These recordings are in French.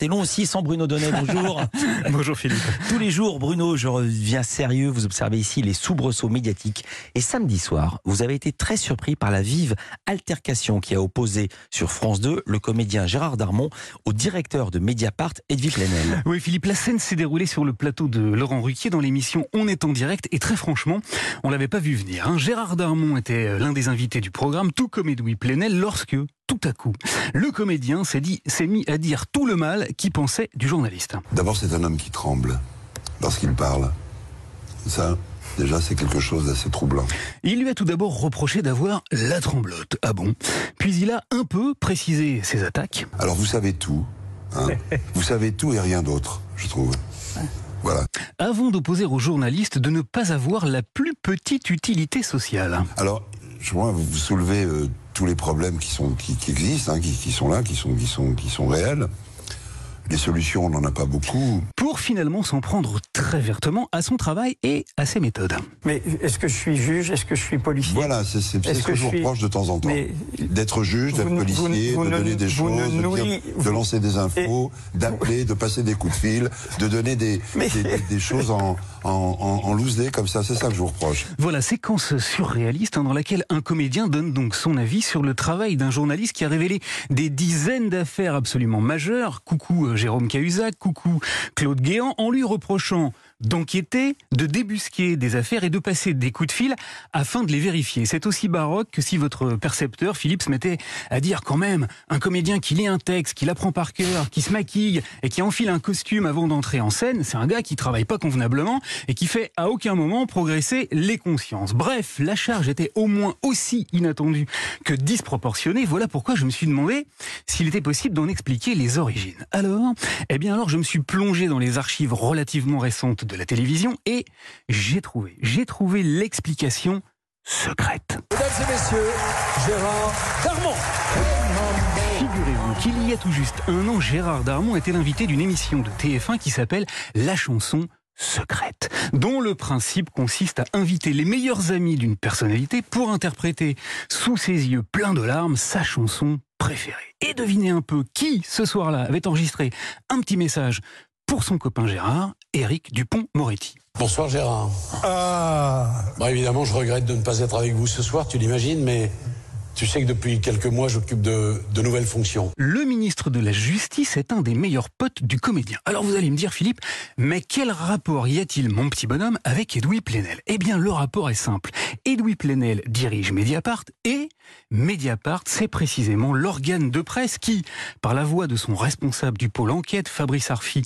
T'es long aussi sans Bruno Donnet, bonjour. bonjour Philippe. Tous les jours, Bruno, je reviens sérieux, vous observez ici les soubresauts médiatiques. Et samedi soir, vous avez été très surpris par la vive altercation qui a opposé sur France 2 le comédien Gérard Darmon au directeur de Mediapart, Edwy Plenel. Oui Philippe, la scène s'est déroulée sur le plateau de Laurent Ruquier dans l'émission On est en direct et très franchement, on l'avait pas vu venir. Hein. Gérard Darmon était l'un des invités du programme, tout comme Edwy Plenel, lorsque tout à coup, le comédien s'est dit, s'est mis à dire tout le mal qu'il pensait du journaliste. D'abord, c'est un homme qui tremble lorsqu'il parle. Ça, Déjà, c'est quelque chose d'assez troublant. Il lui a tout d'abord reproché d'avoir la tremblote. Ah bon? Puis il a un peu précisé ses attaques. Alors vous savez tout. Hein vous savez tout et rien d'autre, je trouve. Voilà. Avant d'opposer aux journalistes de ne pas avoir la plus petite utilité sociale. Alors, je vois, vous soulevez euh, tous les problèmes qui, sont, qui, existent, hein, qui, qui, sont là, qui sont, qui sont, qui sont réels. Les solutions, on n'en a pas beaucoup. Pour finalement s'en prendre très vertement à son travail et à ses méthodes. Mais est-ce que je suis juge? Est-ce que je suis policier? Voilà, c'est ce que, que, je vous reproche de temps en temps. D'être juge, d'être policier, de donner des choses, de, lancer des infos, d'appeler, de passer des coups de fil, de donner des, des, choses en, en, en, loose day comme ça. C'est ça que je vous reproche. Voilà, séquence surréaliste hein, dans laquelle un comédien donne donc son avis sur le travail d'un journaliste qui a révélé des dizaines d'affaires absolument majeures. Coucou euh, Jérôme Cahuzac, coucou Claude Guéant, en lui reprochant d'enquêter, de débusquer des affaires et de passer des coups de fil afin de les vérifier. C'est aussi baroque que si votre percepteur, Philippe, se mettait à dire quand même un comédien qui lit un texte, qui l'apprend par cœur, qui se maquille et qui enfile un costume avant d'entrer en scène, c'est un gars qui travaille pas convenablement et qui fait à aucun moment progresser les consciences. Bref, la charge était au moins aussi inattendue que disproportionnée. Voilà pourquoi je me suis demandé s'il était possible d'en expliquer les origines. Alors, eh bien alors je me suis plongé dans les archives relativement récentes de la télévision et j'ai trouvé, j'ai trouvé l'explication secrète. Mesdames et messieurs, Gérard Darmon. Figurez-vous qu'il y a tout juste un an, Gérard Darmon était l'invité d'une émission de TF1 qui s'appelle La chanson secrète, dont le principe consiste à inviter les meilleurs amis d'une personnalité pour interpréter sous ses yeux pleins de larmes sa chanson préférée. Et devinez un peu qui, ce soir-là, avait enregistré un petit message pour son copain Gérard, Éric Dupont-Moretti. Bonsoir Gérard. Ah. Bon, évidemment, je regrette de ne pas être avec vous ce soir, tu l'imagines, mais tu sais que depuis quelques mois, j'occupe de, nouvelles fonctions. Le ministre de la Justice est un des meilleurs potes du comédien. Alors vous allez me dire, Philippe, mais quel rapport y a-t-il, mon petit bonhomme, avec Edoui Plenel? Eh bien, le rapport est simple. Edoui Plenel dirige Mediapart et Mediapart, c'est précisément l'organe de presse qui, par la voix de son responsable du pôle enquête, Fabrice Arfi,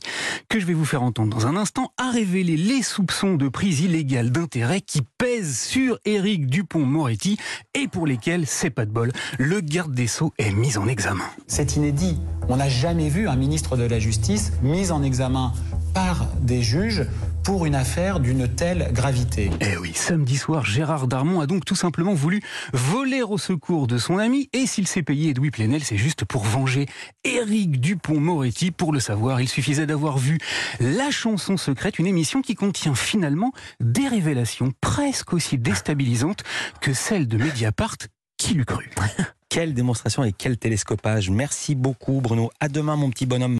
que je vais vous faire entendre dans un instant, a révélé les soupçons de prise illégale d'intérêt qui pèsent sur Éric Dupont-Moretti et pour lesquels c'est pas de bol, le garde des Sceaux est mis en examen. C'est inédit. On n'a jamais vu un ministre de la Justice mis en examen par des juges pour une affaire d'une telle gravité. Eh oui, samedi soir, Gérard Darmon a donc tout simplement voulu voler au secours de son ami et s'il s'est payé Edoui Plenel, c'est juste pour venger Éric Dupont-Moretti. Pour le savoir, il suffisait d'avoir vu La chanson secrète, une émission qui contient finalement des révélations presque aussi déstabilisantes que celles de Mediapart Quelle démonstration et quel télescopage. Merci beaucoup Bruno. À demain mon petit bonhomme.